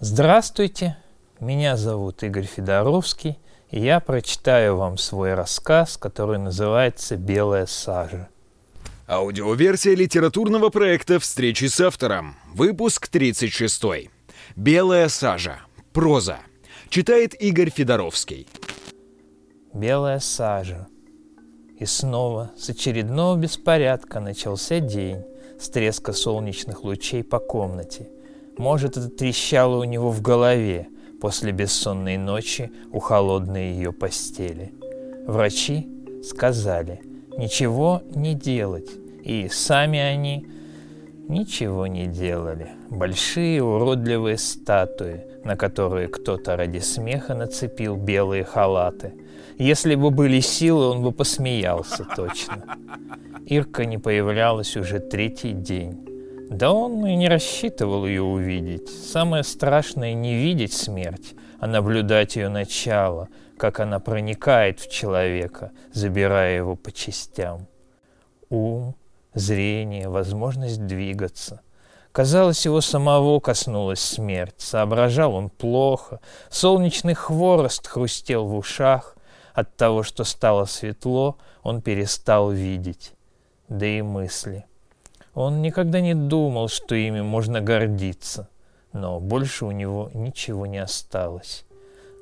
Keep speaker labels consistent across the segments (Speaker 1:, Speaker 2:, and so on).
Speaker 1: Здравствуйте, меня зовут Игорь Федоровский, и я прочитаю вам свой рассказ, который называется «Белая сажа».
Speaker 2: Аудиоверсия литературного проекта «Встречи с автором». Выпуск 36. «Белая сажа». Проза. Читает Игорь Федоровский.
Speaker 1: Белая сажа. И снова с очередного беспорядка начался день с треска солнечных лучей по комнате – может, это трещало у него в голове после бессонной ночи у холодной ее постели. Врачи сказали ничего не делать, и сами они ничего не делали. Большие уродливые статуи, на которые кто-то ради смеха нацепил белые халаты. Если бы были силы, он бы посмеялся точно. Ирка не появлялась уже третий день. Да он и не рассчитывал ее увидеть. Самое страшное не видеть смерть, а наблюдать ее начало, как она проникает в человека, забирая его по частям. Ум, зрение, возможность двигаться. Казалось, его самого коснулась смерть. Соображал он плохо. Солнечный хворост хрустел в ушах. От того, что стало светло, он перестал видеть. Да и мысли. Он никогда не думал, что ими можно гордиться, но больше у него ничего не осталось.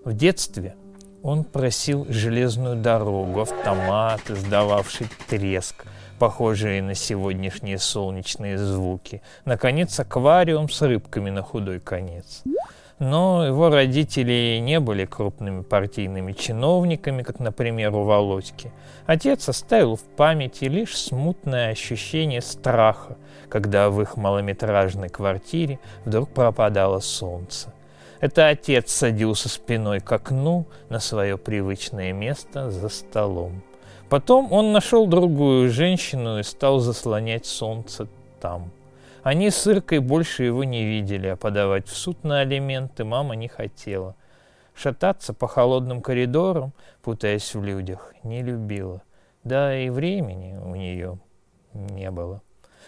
Speaker 1: В детстве он просил железную дорогу, автомат, издававший треск, похожие на сегодняшние солнечные звуки, наконец, аквариум с рыбками на худой конец. Но его родители не были крупными партийными чиновниками, как, например, у Володьки. Отец оставил в памяти лишь смутное ощущение страха, когда в их малометражной квартире вдруг пропадало солнце. Это отец садился спиной к окну на свое привычное место за столом. Потом он нашел другую женщину и стал заслонять солнце там. Они с Иркой больше его не видели, а подавать в суд на алименты мама не хотела. Шататься по холодным коридорам, путаясь в людях, не любила. Да и времени у нее не было.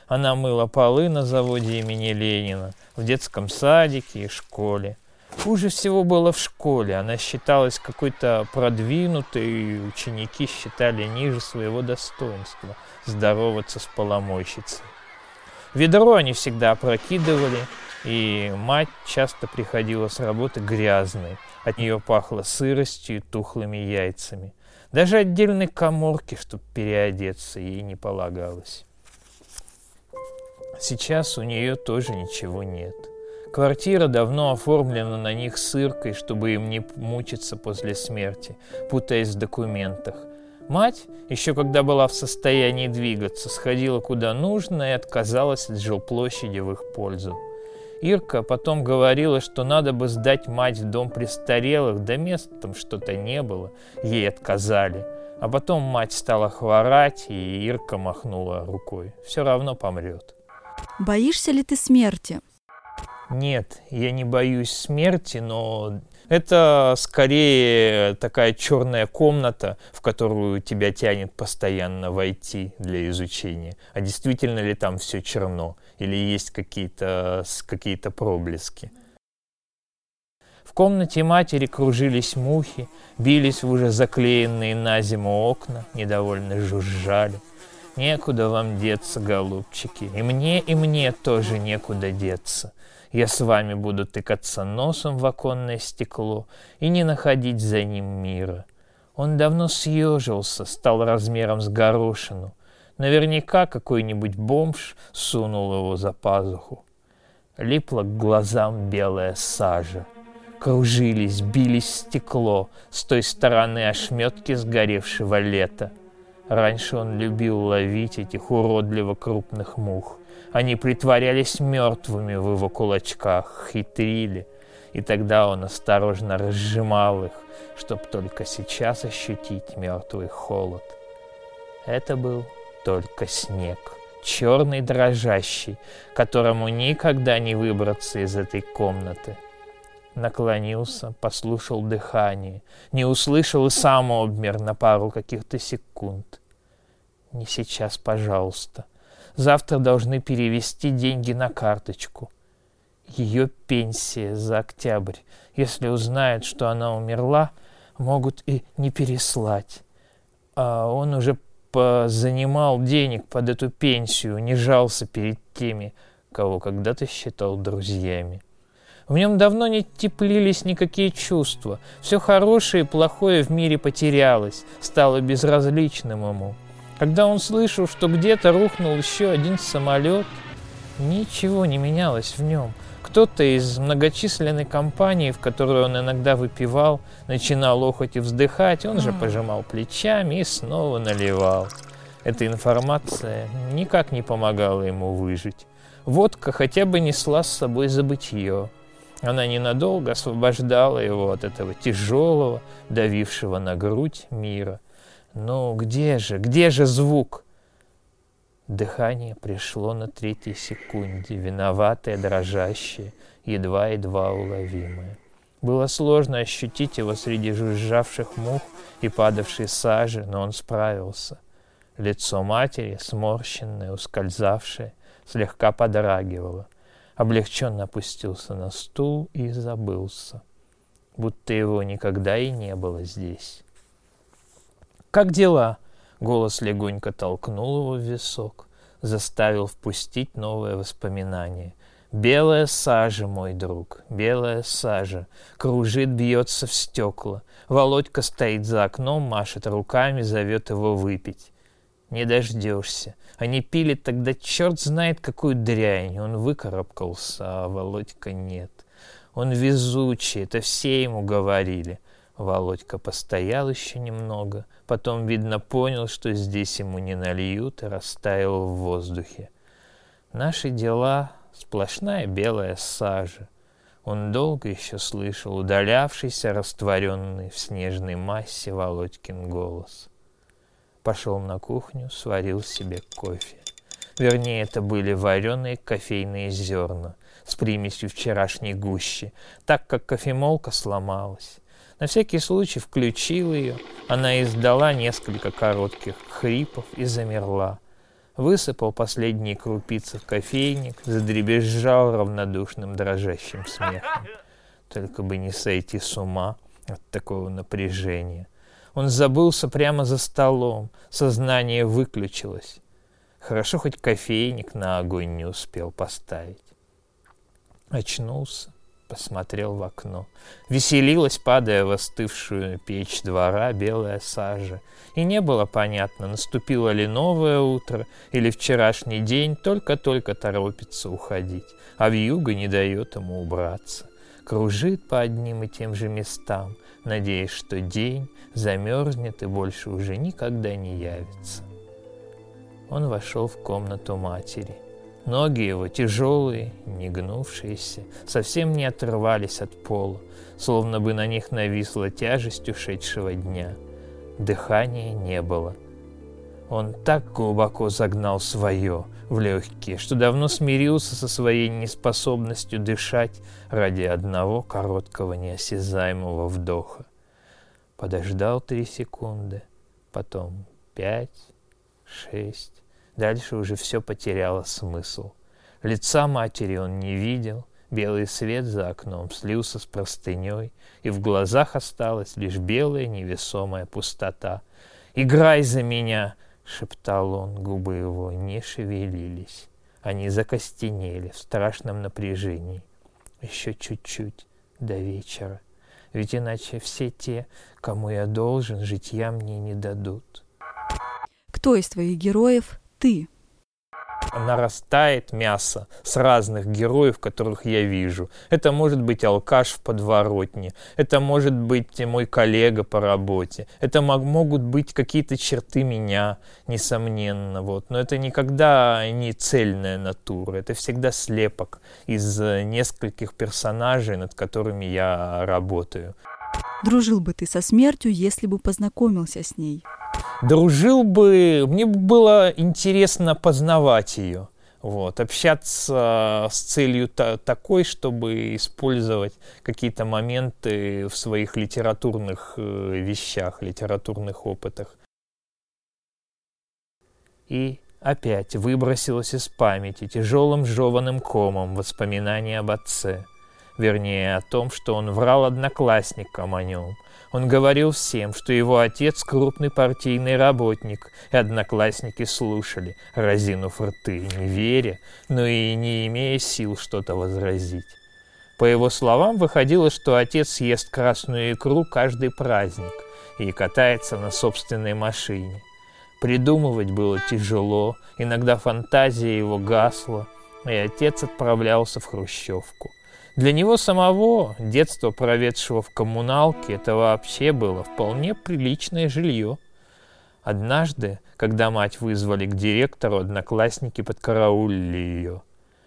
Speaker 1: Она мыла полы на заводе имени Ленина, в детском садике и школе. Хуже всего было в школе. Она считалась какой-то продвинутой, и ученики считали ниже своего достоинства здороваться с поломойщицей. Ведро они всегда опрокидывали, и мать часто приходила с работы грязной. От нее пахло сыростью и тухлыми яйцами. Даже отдельной коморки, чтобы переодеться, ей не полагалось. Сейчас у нее тоже ничего нет. Квартира давно оформлена на них сыркой, чтобы им не мучиться после смерти, путаясь в документах. Мать, еще когда была в состоянии двигаться, сходила куда нужно и отказалась от жилплощади в их пользу. Ирка потом говорила, что надо бы сдать мать в дом престарелых, да мест там что-то не было, ей отказали. А потом мать стала хворать, и Ирка махнула рукой. Все равно помрет.
Speaker 3: Боишься ли ты смерти?
Speaker 1: Нет, я не боюсь смерти, но это скорее такая черная комната, в которую тебя тянет постоянно войти для изучения. А действительно ли там все черно? Или есть какие-то какие проблески? В комнате матери кружились мухи, бились в уже заклеенные на зиму окна, недовольно жужжали. Некуда вам деться, голубчики, и мне, и мне тоже некуда деться. Я с вами буду тыкаться носом в оконное стекло и не находить за ним мира. Он давно съежился, стал размером с горошину. Наверняка какой-нибудь бомж сунул его за пазуху. Липла к глазам белая сажа. Кружились, бились стекло с той стороны ошметки сгоревшего лета. Раньше он любил ловить этих уродливо крупных мух. Они притворялись мертвыми в его кулачках, хитрили, и тогда он осторожно разжимал их, чтобы только сейчас ощутить мертвый холод. Это был только снег, черный дрожащий, которому никогда не выбраться из этой комнаты. Наклонился, послушал дыхание, не услышал и сам обмер на пару каких-то секунд. «Не сейчас, пожалуйста», Завтра должны перевести деньги на карточку. ее пенсия за октябрь. Если узнает, что она умерла, могут и не переслать. А он уже занимал денег под эту пенсию, не жался перед теми, кого когда-то считал друзьями. В нем давно не теплились никакие чувства. Все хорошее и плохое в мире потерялось, стало безразличным ему. Когда он слышал, что где-то рухнул еще один самолет, ничего не менялось в нем. Кто-то из многочисленной компании, в которой он иногда выпивал, начинал охоть и вздыхать, он же пожимал плечами и снова наливал. Эта информация никак не помогала ему выжить. Водка хотя бы несла с собой забытье. Она ненадолго освобождала его от этого тяжелого, давившего на грудь мира. Но где же, где же звук? Дыхание пришло на третьей секунде, виноватое, дрожащее, едва-едва уловимое. Было сложно ощутить его среди жужжавших мух и падавшей сажи, но он справился. Лицо матери, сморщенное, ускользавшее, слегка подрагивало. Облегченно опустился на стул и забылся, будто его никогда и не было здесь. «Как дела?» — голос легонько толкнул его в висок, заставил впустить новое воспоминание. «Белая сажа, мой друг, белая сажа, кружит, бьется в стекла. Володька стоит за окном, машет руками, зовет его выпить. Не дождешься. Они пили тогда черт знает какую дрянь. Он выкарабкался, а Володька нет. Он везучий, это все ему говорили. Володька постоял еще немного, потом, видно, понял, что здесь ему не нальют, и растаял в воздухе. Наши дела — сплошная белая сажа. Он долго еще слышал удалявшийся, растворенный в снежной массе Володькин голос. Пошел на кухню, сварил себе кофе. Вернее, это были вареные кофейные зерна с примесью вчерашней гущи, так как кофемолка сломалась. На всякий случай включил ее, она издала несколько коротких хрипов и замерла. Высыпал последние крупицы в кофейник, задребезжал равнодушным дрожащим смехом. Только бы не сойти с ума от такого напряжения. Он забылся прямо за столом, сознание выключилось. Хорошо хоть кофейник на огонь не успел поставить. Очнулся, посмотрел в окно. Веселилась, падая в остывшую печь двора, белая сажа. И не было понятно, наступило ли новое утро, или вчерашний день только-только торопится уходить, а вьюга не дает ему убраться. Кружит по одним и тем же местам, надеясь, что день замерзнет и больше уже никогда не явится. Он вошел в комнату матери — Ноги его, тяжелые, не гнувшиеся, совсем не отрывались от пола, словно бы на них нависла тяжесть ушедшего дня. Дыхания не было. Он так глубоко загнал свое в легкие, что давно смирился со своей неспособностью дышать ради одного короткого неосязаемого вдоха. Подождал три секунды, потом пять, шесть, Дальше уже все потеряло смысл. Лица матери он не видел, белый свет за окном слился с простыней, и в глазах осталась лишь белая невесомая пустота. «Играй за меня!» — шептал он, губы его не шевелились. Они закостенели в страшном напряжении. Еще чуть-чуть до вечера, ведь иначе все те, кому я должен, житья мне не дадут.
Speaker 3: Кто из твоих героев ты.
Speaker 1: Нарастает мясо с разных героев, которых я вижу. Это может быть алкаш в подворотне, это может быть мой коллега по работе, это могут быть какие-то черты меня, несомненно. Вот. Но это никогда не цельная натура, это всегда слепок из нескольких персонажей, над которыми я работаю.
Speaker 3: Дружил бы ты со смертью, если бы познакомился с ней?
Speaker 1: Дружил бы, мне было интересно познавать ее. Вот, общаться с целью та- такой, чтобы использовать какие-то моменты в своих литературных э, вещах, литературных опытах. И Опять выбросилось из памяти тяжелым жеванным комом воспоминание об отце. Вернее, о том, что он врал одноклассникам о нем. Он говорил всем, что его отец крупный партийный работник, и одноклассники слушали, разинув рты, не веря, но и не имея сил что-то возразить. По его словам, выходило, что отец ест красную икру каждый праздник и катается на собственной машине. Придумывать было тяжело, иногда фантазия его гасла, и отец отправлялся в Хрущевку. Для него самого, детство проведшего в коммуналке, это вообще было вполне приличное жилье. Однажды, когда мать вызвали к директору, одноклассники подкараулили ее.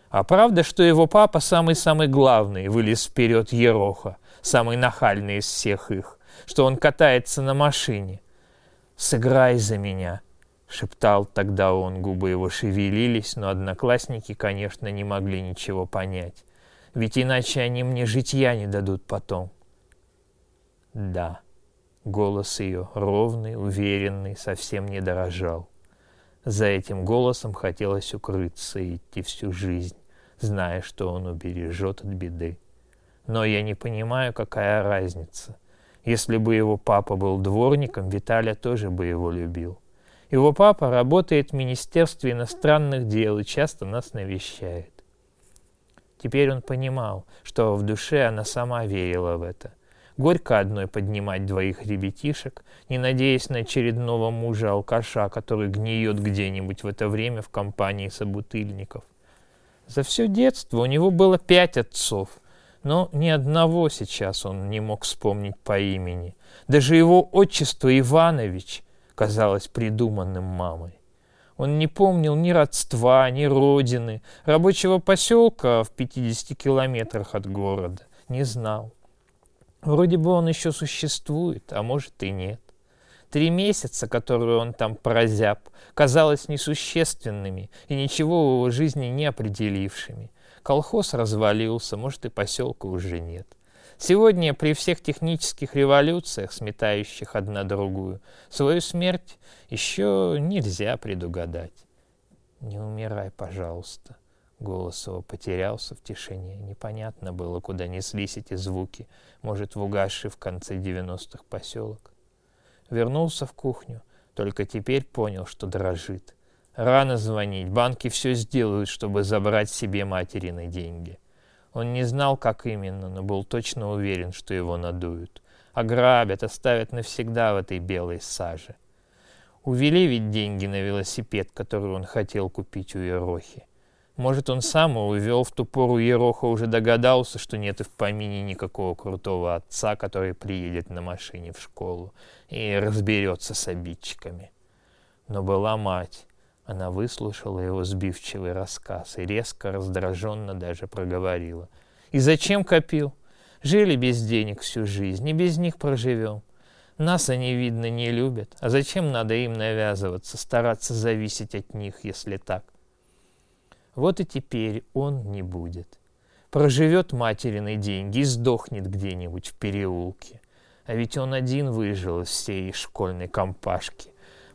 Speaker 1: А правда, что его папа самый-самый главный, вылез вперед Ероха, самый нахальный из всех их, что он катается на машине – «Сыграй за меня», — шептал тогда он, губы его шевелились, но одноклассники, конечно, не могли ничего понять. Ведь иначе они мне житья не дадут потом. Да, голос ее, ровный, уверенный, совсем не дорожал. За этим голосом хотелось укрыться и идти всю жизнь, зная, что он убережет от беды. Но я не понимаю, какая разница. Если бы его папа был дворником, Виталя тоже бы его любил. Его папа работает в Министерстве иностранных дел и часто нас навещает. Теперь он понимал, что в душе она сама верила в это. Горько одной поднимать двоих ребятишек, не надеясь на очередного мужа-алкаша, который гниет где-нибудь в это время в компании собутыльников. За все детство у него было пять отцов, но ни одного сейчас он не мог вспомнить по имени. Даже его отчество Иванович казалось придуманным мамой. Он не помнил ни родства, ни родины, рабочего поселка в 50 километрах от города. Не знал. Вроде бы он еще существует, а может и нет. Три месяца, которые он там прозяб, казалось несущественными и ничего в его жизни не определившими – Колхоз развалился, может и поселка уже нет. Сегодня при всех технических революциях, сметающих одна другую, свою смерть еще нельзя предугадать. «Не умирай, пожалуйста». Голос его потерялся в тишине. Непонятно было, куда неслись эти звуки. Может, в угасший в конце девяностых поселок. Вернулся в кухню. Только теперь понял, что дрожит. Рано звонить, банки все сделают, чтобы забрать себе материны деньги. Он не знал, как именно, но был точно уверен, что его надуют. Ограбят, оставят навсегда в этой белой саже. Увели ведь деньги на велосипед, который он хотел купить у Ерохи. Может, он сам его увел в ту пору Ероха уже догадался, что нет и в помине никакого крутого отца, который приедет на машине в школу и разберется с обидчиками. Но была мать, она выслушала его сбивчивый рассказ и резко, раздраженно даже проговорила. «И зачем копил? Жили без денег всю жизнь, и без них проживем. Нас они, видно, не любят. А зачем надо им навязываться, стараться зависеть от них, если так? Вот и теперь он не будет. Проживет материны деньги и сдохнет где-нибудь в переулке. А ведь он один выжил из всей школьной компашки.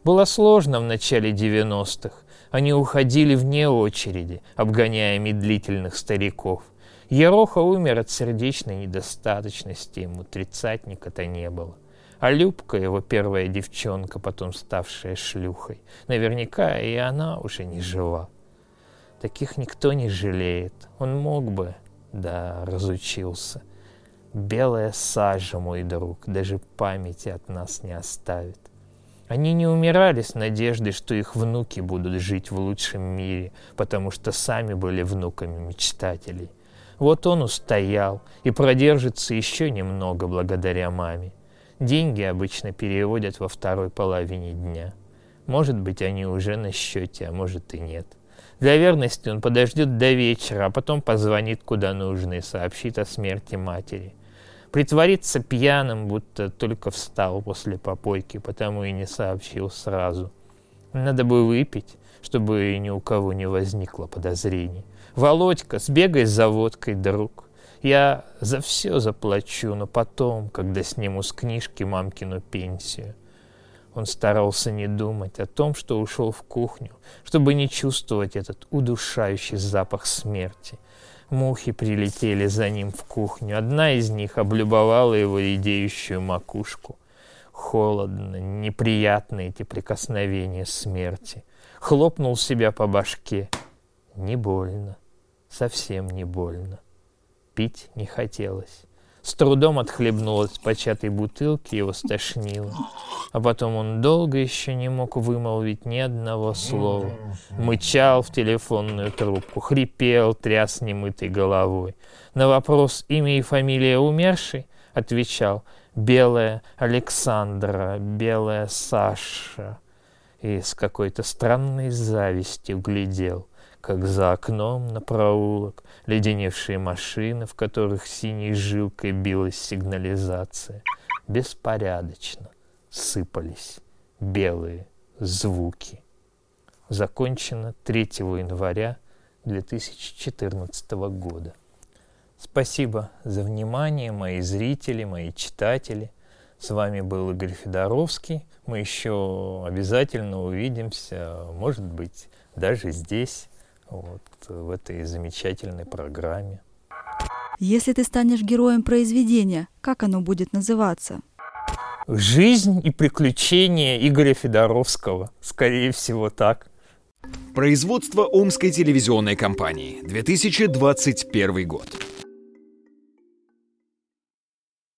Speaker 1: Было сложно в начале 90-х. Они уходили вне очереди, обгоняя медлительных стариков. Ероха умер от сердечной недостаточности, ему тридцатника-то не было. А Любка, его первая девчонка, потом ставшая шлюхой, наверняка и она уже не жива. Таких никто не жалеет. Он мог бы, да, разучился. Белая сажа, мой друг, даже памяти от нас не оставит. Они не умирали с надеждой, что их внуки будут жить в лучшем мире, потому что сами были внуками мечтателей. Вот он устоял и продержится еще немного благодаря маме. Деньги обычно переводят во второй половине дня. Может быть, они уже на счете, а может и нет. Для верности он подождет до вечера, а потом позвонит куда нужно и сообщит о смерти матери – Притвориться пьяным, будто только встал после попойки, потому и не сообщил сразу. Надо бы выпить, чтобы ни у кого не возникло подозрений. «Володька, сбегай за водкой, друг. Я за все заплачу, но потом, когда сниму с книжки мамкину пенсию». Он старался не думать о том, что ушел в кухню, чтобы не чувствовать этот удушающий запах смерти. Мухи прилетели за ним в кухню. Одна из них облюбовала его идеющую макушку. Холодно, неприятные эти прикосновения смерти. Хлопнул себя по башке. Не больно, совсем не больно. Пить не хотелось. С трудом отхлебнул от початой бутылки, его стошнило. А потом он долго еще не мог вымолвить ни одного слова. Мычал в телефонную трубку, хрипел, тряс немытой головой. На вопрос имя и фамилия умершей отвечал «Белая Александра, Белая Саша». И с какой-то странной завистью глядел – как за окном на проулок, леденевшие машины, в которых синей жилкой билась сигнализация, беспорядочно сыпались белые звуки. Закончено 3 января 2014 года. Спасибо за внимание, мои зрители, мои читатели. С вами был Игорь Федоровский. Мы еще обязательно увидимся, может быть, даже здесь вот, в этой замечательной программе.
Speaker 3: Если ты станешь героем произведения, как оно будет называться?
Speaker 1: Жизнь и приключения Игоря Федоровского. Скорее всего, так.
Speaker 2: Производство Омской телевизионной компании. 2021 год.